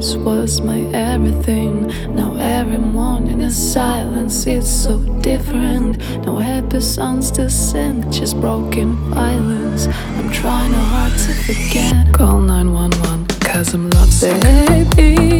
voice was my everything. Now every morning is silence, it's so different. No happy songs to sing, just broken violence. I'm trying hard to forget. Call 911, cause I'm lovesick. Baby,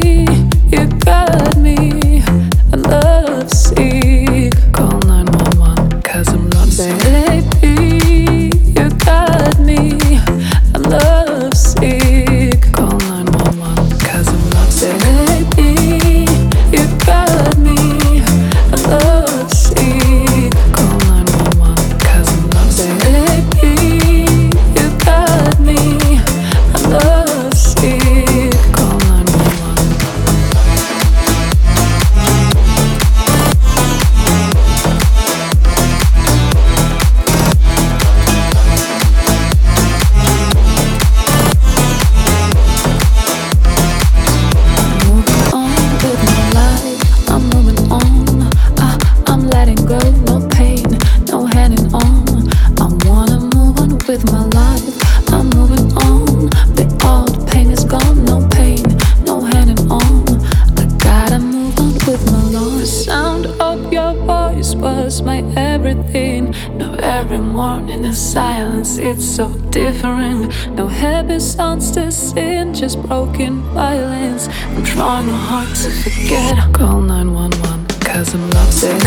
Now every morning in silence, it's so different. No happy sounds to sing, just broken violence. I'm trying hard to forget. Call 911, cause I'm lovesick.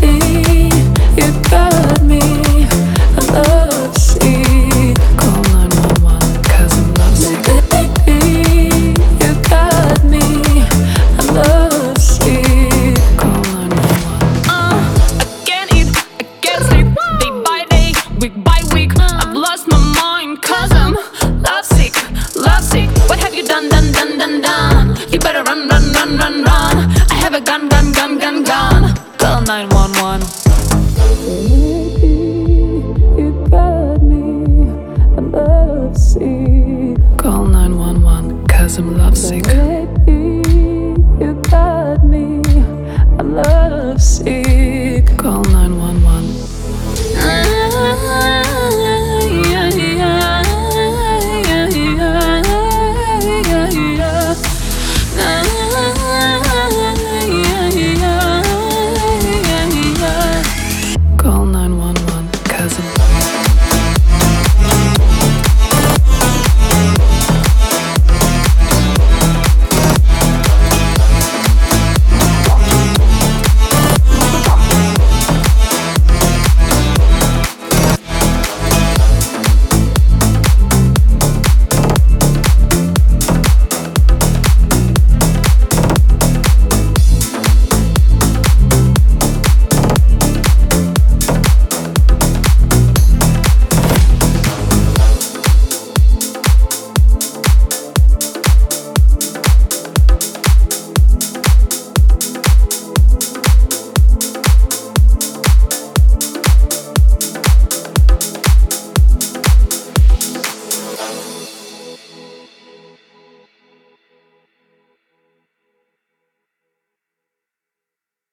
Baby, you got me. Week by week. I've lost my mind cause I'm lovesick, lovesick. What have you done, done, done, done, done? You better run, run, run, run, run. I have a gun, gun, gun, gun, gun. Call 911. You got me. I love sick. Call 911, cause I'm lovesick.